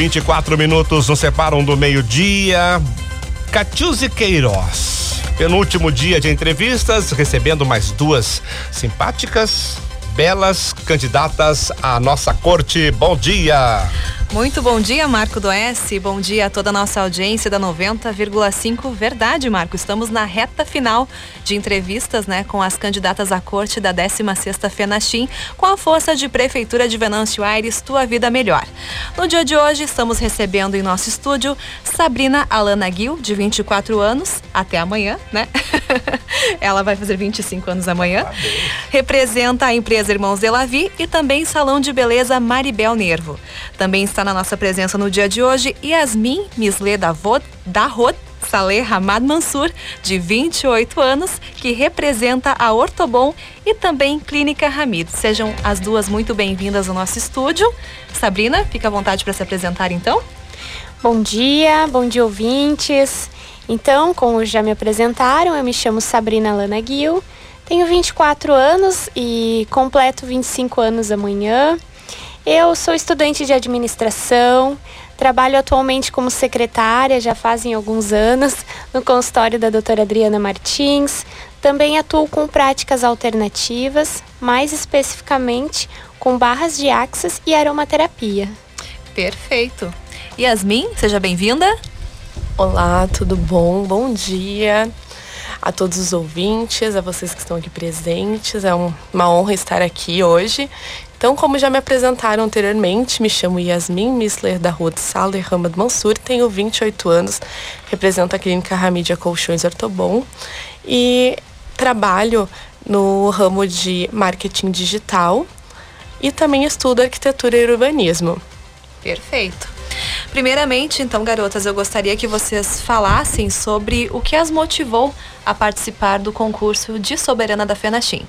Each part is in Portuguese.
24 minutos nos separam do meio-dia. Catiuse Queiroz. Penúltimo dia de entrevistas, recebendo mais duas simpáticas, belas candidatas à nossa corte. Bom dia! Muito bom dia, Marco do S. Bom dia a toda a nossa audiência da 90,5. Verdade, Marco. Estamos na reta final de entrevistas, né, com as candidatas à corte da 16ª FENACHIM, com a força de Prefeitura de Venâncio Aires, Tua Vida Melhor. No dia de hoje, estamos recebendo em nosso estúdio Sabrina Alana Gil, de 24 anos, até amanhã, né? Ela vai fazer 25 anos amanhã. Representa a empresa Irmãos Delavi e também Salão de Beleza Maribel Nervo. Também está na nossa presença no dia de hoje Yasmin Misle Davod, Rod Saleh Hamad Mansur, de 28 anos, que representa a Ortobon e também Clínica Hamid. Sejam as duas muito bem-vindas ao nosso estúdio. Sabrina, fica à vontade para se apresentar então. Bom dia, bom dia ouvintes. Então, como já me apresentaram, eu me chamo Sabrina Lana Gil, tenho 24 anos e completo 25 anos amanhã. Eu sou estudante de administração, trabalho atualmente como secretária, já fazem alguns anos, no consultório da doutora Adriana Martins. Também atuo com práticas alternativas, mais especificamente com barras de axis e aromaterapia. Perfeito. Yasmin, seja bem-vinda. Olá, tudo bom? Bom dia a todos os ouvintes, a vocês que estão aqui presentes. É uma honra estar aqui hoje. Então, como já me apresentaram anteriormente, me chamo Yasmin Missler da Rua de Saler Hamad Mansur, tenho 28 anos, represento a clínica Ramídia Colchões Ortobon e trabalho no ramo de marketing digital e também estudo arquitetura e urbanismo. Perfeito. Primeiramente, então, garotas, eu gostaria que vocês falassem sobre o que as motivou a participar do concurso de Soberana da FENACHIM.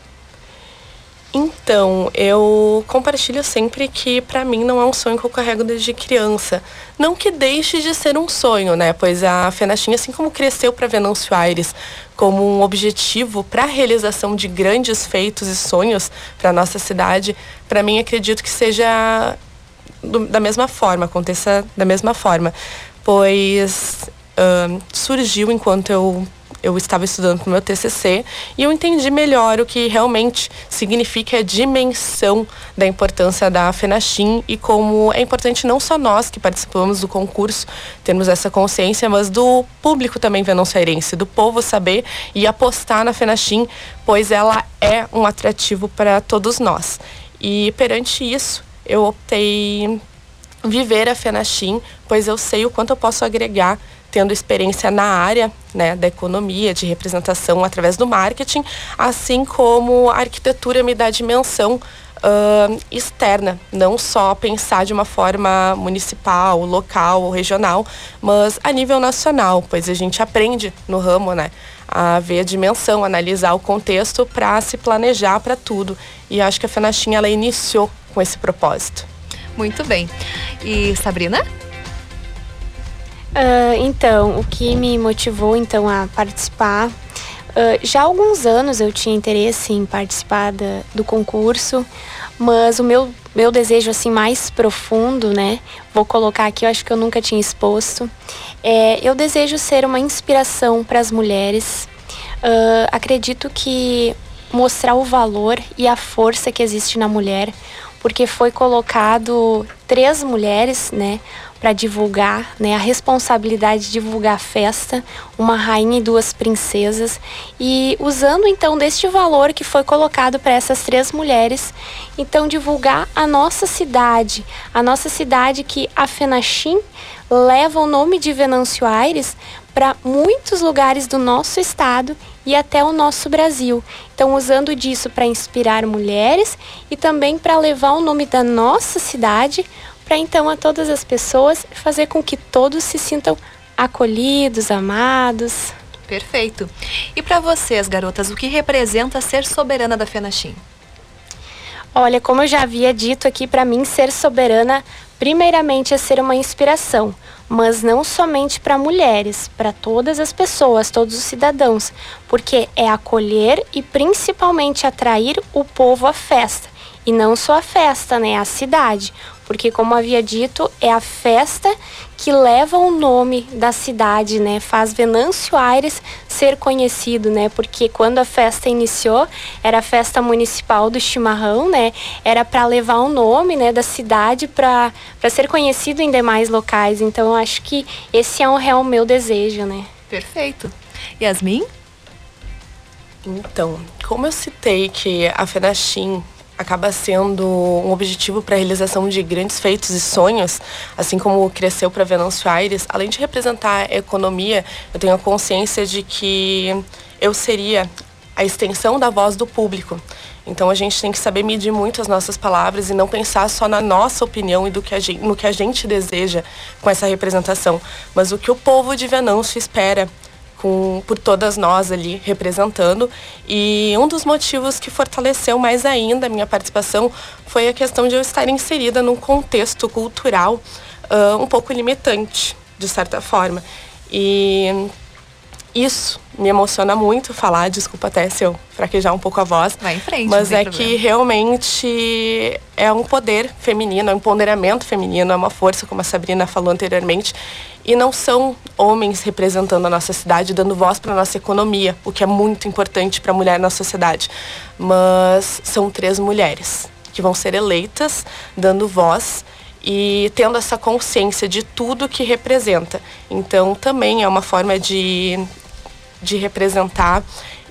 Então, eu compartilho sempre que para mim não é um sonho que eu carrego desde criança. Não que deixe de ser um sonho, né? Pois a Fenachim, assim como cresceu para Venâncio Aires como um objetivo para a realização de grandes feitos e sonhos para nossa cidade, para mim acredito que seja do, da mesma forma, aconteça da mesma forma, pois uh, surgiu enquanto eu eu estava estudando para o meu TCC e eu entendi melhor o que realmente significa a dimensão da importância da FENACHIM e como é importante não só nós que participamos do concurso termos essa consciência, mas do público também venonceirense, do povo saber e apostar na FENACHIM, pois ela é um atrativo para todos nós. E perante isso, eu optei viver a FENACHIM, pois eu sei o quanto eu posso agregar tendo experiência na área né, da economia, de representação através do marketing, assim como a arquitetura me dá dimensão uh, externa, não só pensar de uma forma municipal, local ou regional, mas a nível nacional, pois a gente aprende no ramo, né? A ver a dimensão, analisar o contexto para se planejar para tudo. E acho que a Fenachim ela iniciou com esse propósito. Muito bem. E Sabrina? Uh, então, o que me motivou então a participar Uh, já há alguns anos eu tinha interesse em participar da, do concurso, mas o meu, meu desejo assim mais profundo, né? Vou colocar aqui, eu acho que eu nunca tinha exposto. É, eu desejo ser uma inspiração para as mulheres. Uh, acredito que mostrar o valor e a força que existe na mulher, porque foi colocado três mulheres, né, para divulgar, né, a responsabilidade de divulgar a festa, uma rainha e duas princesas, e usando então deste valor que foi colocado para essas três mulheres, então divulgar a nossa cidade, a nossa cidade que a Fenachim leva o nome de Venâncio Aires para muitos lugares do nosso estado e até o nosso Brasil. Então, usando disso para inspirar mulheres e também para levar o nome da nossa cidade para então a todas as pessoas fazer com que todos se sintam acolhidos, amados. Perfeito. E para vocês, garotas, o que representa ser soberana da Fenachim? Olha, como eu já havia dito aqui, para mim ser soberana primeiramente é ser uma inspiração, mas não somente para mulheres, para todas as pessoas, todos os cidadãos, porque é acolher e principalmente atrair o povo à festa. E não só a festa, né? A cidade. Porque, como havia dito, é a festa que leva o nome da cidade, né? Faz Venâncio Aires ser conhecido, né? Porque quando a festa iniciou, era a festa municipal do chimarrão, né? Era para levar o nome, né, da cidade para ser conhecido em demais locais. Então, eu acho que esse é um real meu desejo, né? Perfeito. Yasmin? Então, como eu citei que a FENACHIM acaba sendo um objetivo para a realização de grandes feitos e sonhos, assim como cresceu para Venâncio Aires, além de representar a economia, eu tenho a consciência de que eu seria a extensão da voz do público. Então a gente tem que saber medir muito as nossas palavras e não pensar só na nossa opinião e do que a gente, no que a gente deseja com essa representação, mas o que o povo de Venâncio espera com, por todas nós ali representando. E um dos motivos que fortaleceu mais ainda a minha participação foi a questão de eu estar inserida num contexto cultural uh, um pouco limitante, de certa forma. E isso me emociona muito falar, desculpa até se eu fraquejar um pouco a voz. Vai em frente. Mas é problema. que realmente é um poder feminino, é um empoderamento feminino, é uma força, como a Sabrina falou anteriormente. E não são homens representando a nossa cidade, dando voz para a nossa economia, o que é muito importante para a mulher na sociedade. Mas são três mulheres que vão ser eleitas, dando voz e tendo essa consciência de tudo que representa. Então, também é uma forma de de representar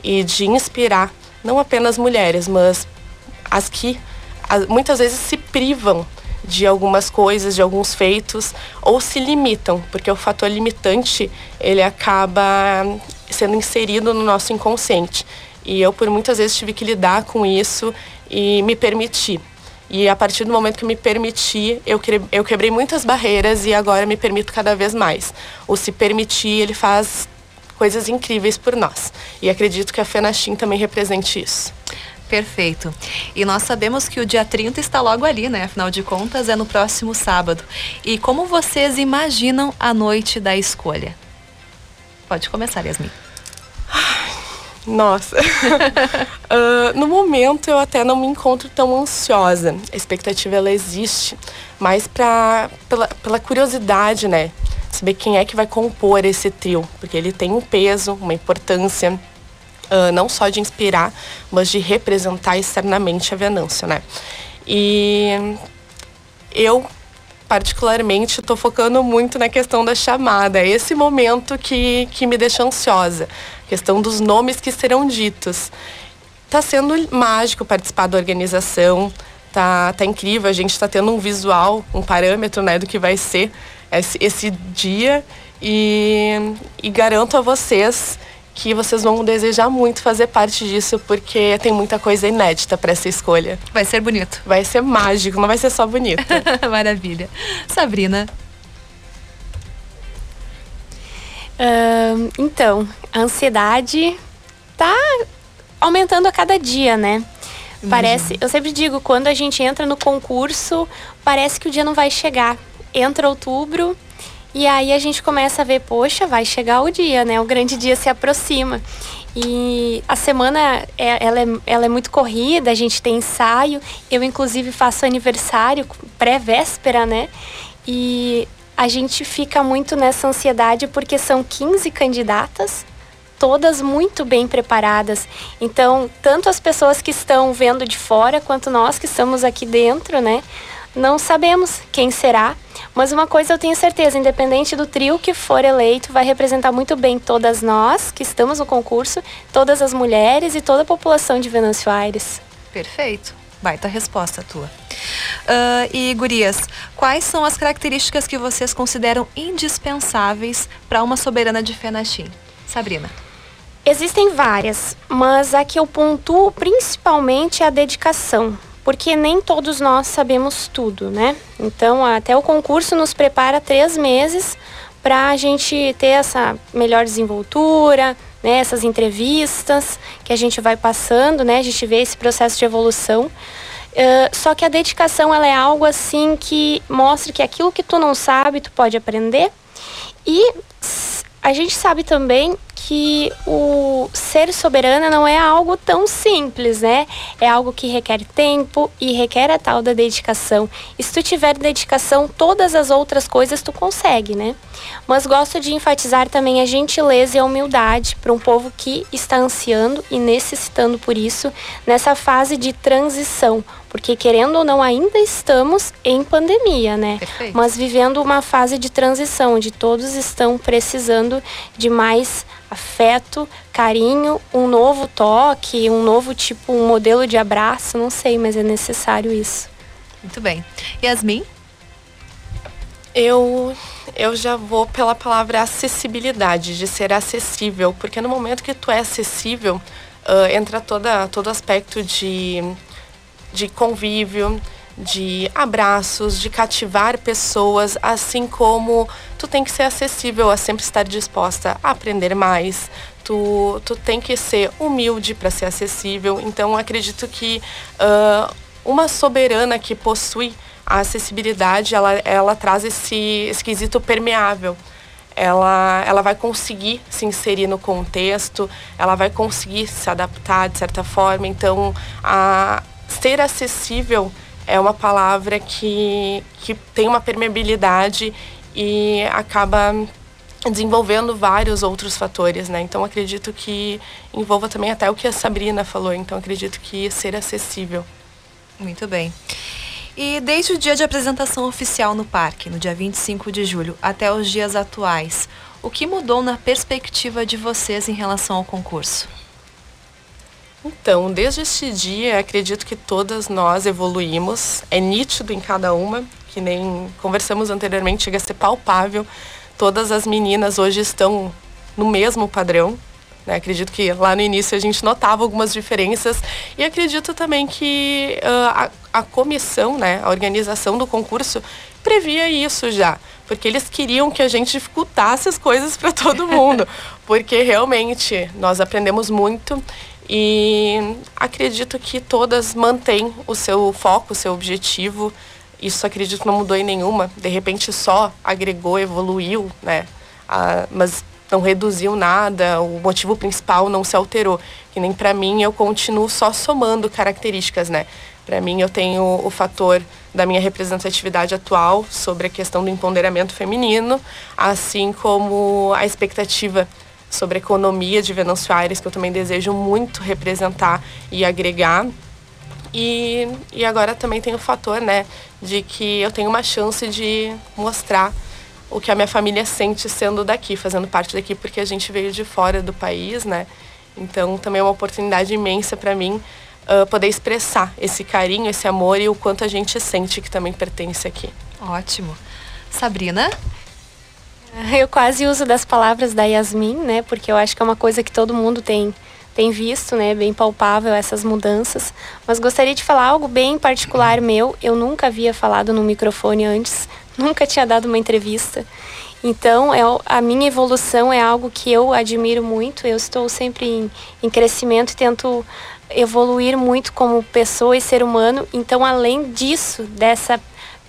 e de inspirar não apenas mulheres, mas as que muitas vezes se privam de algumas coisas, de alguns feitos, ou se limitam, porque o fator limitante ele acaba sendo inserido no nosso inconsciente. E eu por muitas vezes tive que lidar com isso e me permitir. E a partir do momento que me permiti, eu, eu quebrei muitas barreiras e agora me permito cada vez mais. O se permitir, ele faz coisas incríveis por nós. E acredito que a FENACHIM também represente isso. Perfeito. E nós sabemos que o dia 30 está logo ali, né? Afinal de contas, é no próximo sábado. E como vocês imaginam a noite da escolha? Pode começar, Yasmin. Nossa. uh, no momento eu até não me encontro tão ansiosa. A expectativa ela existe, mas pra, pela, pela curiosidade, né? Saber quem é que vai compor esse trio, porque ele tem um peso, uma importância, uh, não só de inspirar, mas de representar externamente a Venâncio, né? E eu particularmente estou focando muito na questão da chamada. É esse momento que, que me deixa ansiosa. A questão dos nomes que serão ditos. Está sendo mágico participar da organização. Tá, tá incrível. A gente está tendo um visual, um parâmetro né, do que vai ser esse, esse dia e, e garanto a vocês que vocês vão desejar muito fazer parte disso, porque tem muita coisa inédita para essa escolha. Vai ser bonito. Vai ser mágico, não vai ser só bonito. Maravilha. Sabrina. Uh, então, a ansiedade tá aumentando a cada dia, né? Parece, eu sempre digo, quando a gente entra no concurso, parece que o dia não vai chegar entra outubro e aí a gente começa a ver, poxa, vai chegar o dia, né? O grande dia se aproxima. E a semana é, ela, é, ela é muito corrida, a gente tem ensaio. Eu, inclusive, faço aniversário pré-véspera, né? E a gente fica muito nessa ansiedade porque são 15 candidatas, todas muito bem preparadas. Então, tanto as pessoas que estão vendo de fora quanto nós que estamos aqui dentro, né? Não sabemos quem será, mas uma coisa eu tenho certeza, independente do trio que for eleito, vai representar muito bem todas nós que estamos no concurso, todas as mulheres e toda a população de Venâncio Aires. Perfeito. Baita resposta tua. Uh, e gurias, quais são as características que vocês consideram indispensáveis para uma soberana de Fenachim? Sabrina. Existem várias, mas a que eu pontuo principalmente é a dedicação porque nem todos nós sabemos tudo, né? Então, até o concurso nos prepara três meses para a gente ter essa melhor desenvoltura, né? Essas entrevistas que a gente vai passando, né? A gente vê esse processo de evolução. Uh, só que a dedicação ela é algo assim que mostra que aquilo que tu não sabe tu pode aprender e a gente sabe também que o ser soberana não é algo tão simples, né? É algo que requer tempo e requer a tal da dedicação. E se tu tiver dedicação, todas as outras coisas tu consegue, né? Mas gosto de enfatizar também a gentileza e a humildade para um povo que está ansiando e necessitando por isso nessa fase de transição, porque querendo ou não ainda estamos em pandemia, né? Perfeito. Mas vivendo uma fase de transição, onde todos estão precisando de mais afeto, carinho, um novo toque, um novo tipo, um modelo de abraço, não sei, mas é necessário isso. Muito bem. Yasmin? Eu eu já vou pela palavra acessibilidade, de ser acessível, porque no momento que tu é acessível, uh, entra toda, todo aspecto de, de convívio, de abraços, de cativar pessoas, assim como tu tem que ser acessível a sempre estar disposta a aprender mais. Tu, tu tem que ser humilde para ser acessível. Então, acredito que uh, uma soberana que possui a acessibilidade, ela, ela traz esse esquisito permeável. Ela, ela vai conseguir se inserir no contexto, ela vai conseguir se adaptar de certa forma. Então, a, ser acessível é uma palavra que, que tem uma permeabilidade e acaba desenvolvendo vários outros fatores, né? Então acredito que envolva também até o que a Sabrina falou. Então acredito que ser acessível. Muito bem. E desde o dia de apresentação oficial no parque, no dia 25 de julho, até os dias atuais, o que mudou na perspectiva de vocês em relação ao concurso? Então, desde este dia, acredito que todas nós evoluímos. É nítido em cada uma, que nem conversamos anteriormente, chega a ser palpável. Todas as meninas hoje estão no mesmo padrão. Né? Acredito que lá no início a gente notava algumas diferenças e acredito também que uh, a, a comissão, né, a organização do concurso previa isso já, porque eles queriam que a gente dificultasse as coisas para todo mundo, porque realmente nós aprendemos muito e acredito que todas mantêm o seu foco, o seu objetivo. Isso acredito não mudou em nenhuma. De repente só agregou, evoluiu, né? Ah, mas não reduziu nada, o motivo principal não se alterou. Que nem para mim eu continuo só somando características, né? Para mim eu tenho o fator da minha representatividade atual sobre a questão do empoderamento feminino, assim como a expectativa sobre economia de Venâncio Aires, que eu também desejo muito representar e agregar. E, e agora também tem o fator, né, de que eu tenho uma chance de mostrar o que a minha família sente sendo daqui, fazendo parte daqui, porque a gente veio de fora do país, né? Então também é uma oportunidade imensa para mim uh, poder expressar esse carinho, esse amor e o quanto a gente sente que também pertence aqui. Ótimo. Sabrina? Eu quase uso das palavras da Yasmin, né? Porque eu acho que é uma coisa que todo mundo tem tem visto, né, bem palpável essas mudanças, mas gostaria de falar algo bem particular meu. Eu nunca havia falado no microfone antes, nunca tinha dado uma entrevista. Então, é, a minha evolução é algo que eu admiro muito. Eu estou sempre em, em crescimento e tento evoluir muito como pessoa e ser humano. Então, além disso, dessa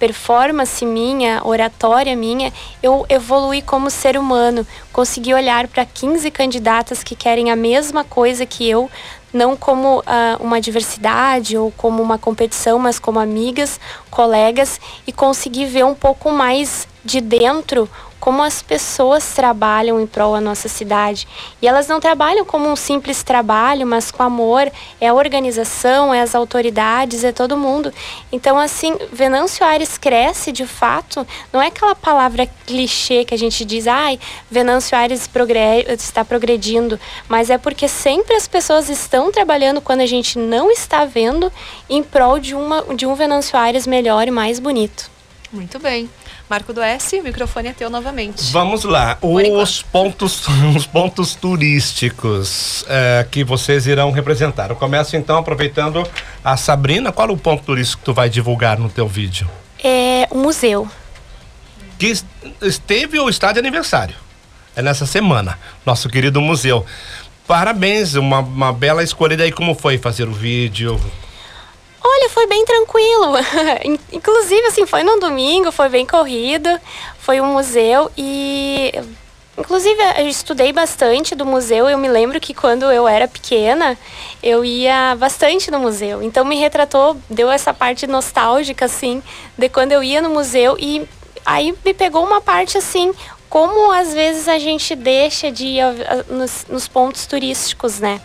performance minha, oratória minha, eu evolui como ser humano. Consegui olhar para 15 candidatas que querem a mesma coisa que eu, não como uh, uma diversidade ou como uma competição, mas como amigas, colegas, e conseguir ver um pouco mais de dentro como as pessoas trabalham em prol da nossa cidade. E elas não trabalham como um simples trabalho, mas com amor, é a organização, é as autoridades, é todo mundo. Então, assim, Venâncio Aires cresce de fato, não é aquela palavra clichê que a gente diz, ai, Venâncio Aires progre está progredindo, mas é porque sempre as pessoas estão trabalhando quando a gente não está vendo em prol de, uma, de um Venâncio Aires melhor e mais bonito. Muito bem. Marco do S, o microfone é teu novamente. Vamos lá. Os pontos, os pontos turísticos é, que vocês irão representar. Eu começo então aproveitando a Sabrina. Qual é o ponto turístico que tu vai divulgar no teu vídeo? É o museu. Que esteve ou está de aniversário. É nessa semana. Nosso querido museu. Parabéns, uma, uma bela escolha. daí como foi fazer o vídeo? Olha, foi bem tranquilo. Inclusive, assim, foi num domingo, foi bem corrido. Foi um museu e inclusive, eu estudei bastante do museu. Eu me lembro que quando eu era pequena, eu ia bastante no museu. Então me retratou, deu essa parte nostálgica, assim, de quando eu ia no museu. E aí me pegou uma parte assim, como às vezes a gente deixa de ir nos, nos pontos turísticos, né?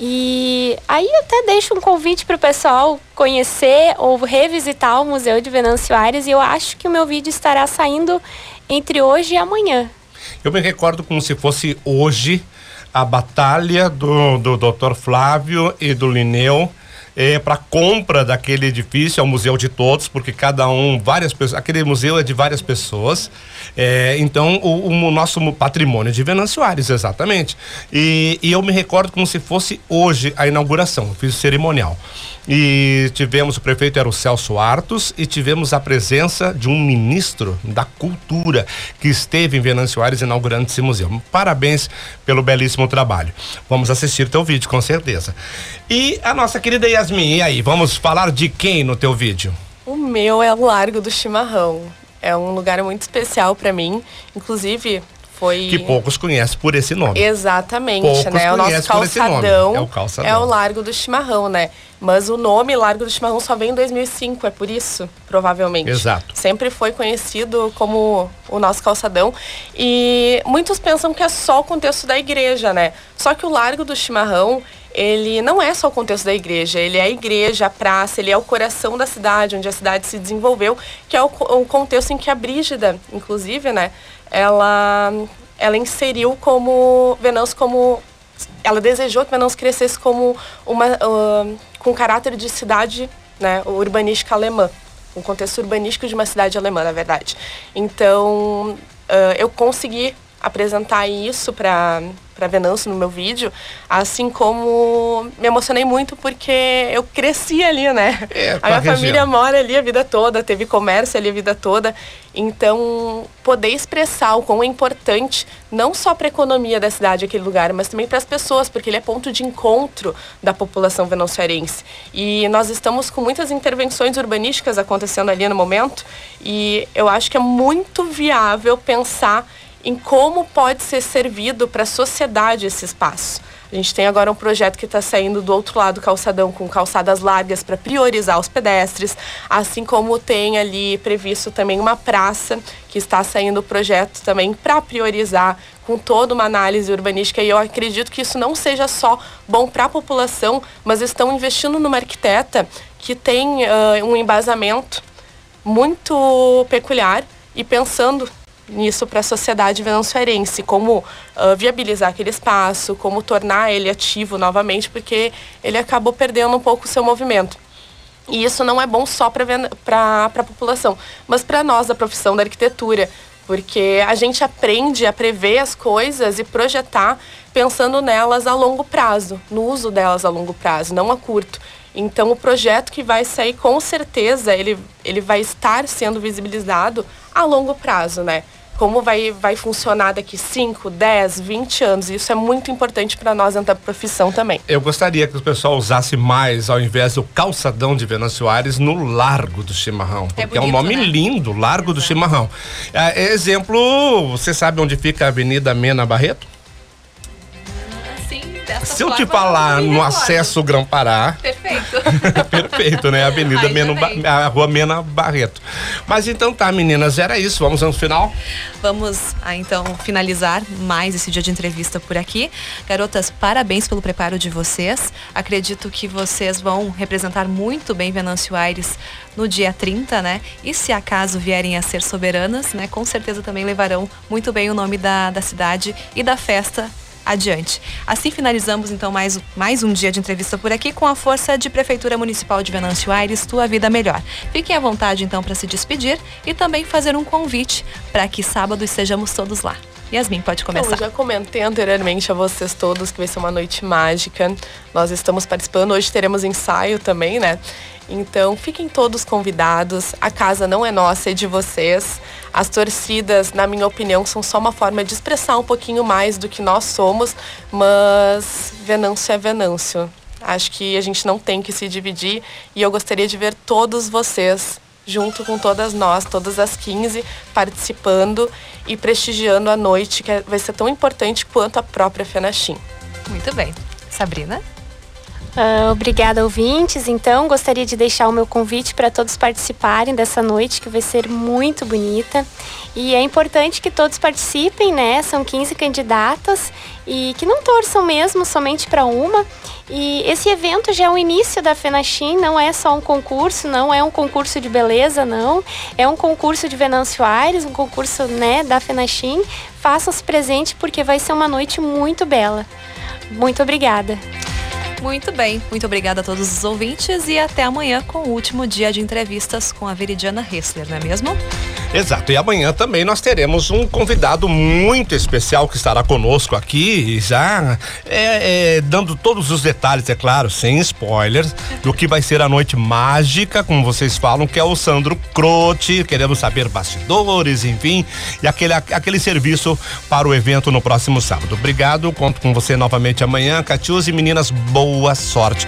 E aí até deixo um convite para o pessoal conhecer ou revisitar o Museu de Venâncio Aires e eu acho que o meu vídeo estará saindo entre hoje e amanhã. Eu me recordo como se fosse hoje a batalha do, do Dr. Flávio e do Lineu é, para compra daquele edifício, é o museu de todos, porque cada um, várias pessoas, aquele museu é de várias pessoas. É, então, o, o, nosso patrimônio de Venâncio exatamente. E, e eu me recordo como se fosse hoje a inauguração, fiz o cerimonial. E tivemos, o prefeito era o Celso Artos, e tivemos a presença de um ministro da Cultura que esteve em Venâncio Aires inaugurando esse museu. Parabéns pelo belíssimo trabalho. Vamos assistir teu vídeo, com certeza. E a nossa querida Yasmin, e aí, vamos falar de quem no teu vídeo? O meu é o Largo do Chimarrão. É um lugar muito especial para mim. Inclusive, foi. Que poucos conhecem por esse nome. Exatamente, poucos né? O nosso calçadão é o, calçadão. é o Largo do Chimarrão, né? Mas o nome Largo do Chimarrão só vem em 2005, é por isso, provavelmente. Exato. Sempre foi conhecido como o nosso calçadão. E muitos pensam que é só o contexto da igreja, né? Só que o Largo do Chimarrão, ele não é só o contexto da igreja, ele é a igreja, a praça, ele é o coração da cidade, onde a cidade se desenvolveu, que é o, o contexto em que a Brígida, inclusive, né, ela, ela inseriu como Venâncio como ela desejou que Venâncio crescesse como uma uh, com caráter de cidade, né, urbanística alemã, um contexto urbanístico de uma cidade alemã, na verdade. Então, uh, eu consegui apresentar isso para para Venâncio no meu vídeo, assim como me emocionei muito porque eu cresci ali, né? É, a minha região. família mora ali a vida toda, teve comércio ali a vida toda. Então, poder expressar o quão é importante, não só para a economia da cidade, aquele lugar, mas também para as pessoas, porque ele é ponto de encontro da população venanciarense. E nós estamos com muitas intervenções urbanísticas acontecendo ali no momento, e eu acho que é muito viável pensar em como pode ser servido para a sociedade esse espaço. A gente tem agora um projeto que está saindo do outro lado do calçadão, com calçadas largas para priorizar os pedestres, assim como tem ali previsto também uma praça que está saindo o projeto também para priorizar com toda uma análise urbanística e eu acredito que isso não seja só bom para a população, mas estão investindo numa arquiteta que tem uh, um embasamento muito peculiar e pensando nisso para a sociedade venezuelense, como uh, viabilizar aquele espaço, como tornar ele ativo novamente, porque ele acabou perdendo um pouco o seu movimento. E isso não é bom só para a população, mas para nós da profissão da arquitetura, porque a gente aprende a prever as coisas e projetar pensando nelas a longo prazo, no uso delas a longo prazo, não a curto. Então o projeto que vai sair com certeza ele, ele vai estar sendo visibilizado a longo prazo, né? Como vai, vai funcionar daqui 5, 10, 20 anos. Isso é muito importante para nós dentro da profissão também. Eu gostaria que o pessoal usasse mais, ao invés do calçadão de Venâncio Aires, no Largo do Chimarrão. É porque é, bonito, é um nome né? lindo, Largo Exato. do Chimarrão. É, exemplo, você sabe onde fica a Avenida Mena Barreto? Se eu te falar no acesso Grão-Pará. Perfeito. perfeito, né? Avenida Mena, a Rua Mena Barreto. Mas então tá, meninas, era isso. Vamos no final? Vamos ah, então finalizar mais esse dia de entrevista por aqui. Garotas, parabéns pelo preparo de vocês. Acredito que vocês vão representar muito bem Venâncio Aires no dia 30, né? E se acaso vierem a ser soberanas, né? Com certeza também levarão muito bem o nome da, da cidade e da festa adiante. Assim finalizamos então mais, mais um dia de entrevista por aqui com a força de Prefeitura Municipal de Venâncio Aires, Tua Vida Melhor. Fiquem à vontade então para se despedir e também fazer um convite para que sábado estejamos todos lá. Yasmin, pode começar. Então, eu já comentei anteriormente a vocês todos que vai ser uma noite mágica. Nós estamos participando, hoje teremos ensaio também, né? Então, fiquem todos convidados. A casa não é nossa, é de vocês. As torcidas, na minha opinião, são só uma forma de expressar um pouquinho mais do que nós somos, mas Venâncio é Venâncio. Acho que a gente não tem que se dividir e eu gostaria de ver todos vocês junto com todas nós, todas as 15, participando e prestigiando a noite, que é, vai ser tão importante quanto a própria Fenachim. Muito bem. Sabrina? Uh, obrigada, ouvintes. Então, gostaria de deixar o meu convite para todos participarem dessa noite, que vai ser muito bonita. E é importante que todos participem, né? São 15 candidatas e que não torçam mesmo somente para uma. E esse evento já é o início da FENACHIM, não é só um concurso, não é um concurso de beleza, não. É um concurso de Venâncio Aires, um concurso né, da FENACHIM. Façam-se presente porque vai ser uma noite muito bela. Muito obrigada. Muito bem, muito obrigada a todos os ouvintes e até amanhã com o último dia de entrevistas com a Veridiana Hessler, não é mesmo? Exato, e amanhã também nós teremos um convidado muito especial que estará conosco aqui, já é, é, dando todos os detalhes, é claro, sem spoilers, do que vai ser a noite mágica, como vocês falam, que é o Sandro Croce. Queremos saber bastidores, enfim, e aquele, aquele serviço para o evento no próximo sábado. Obrigado, conto com você novamente amanhã. Catius e meninas, boa sorte.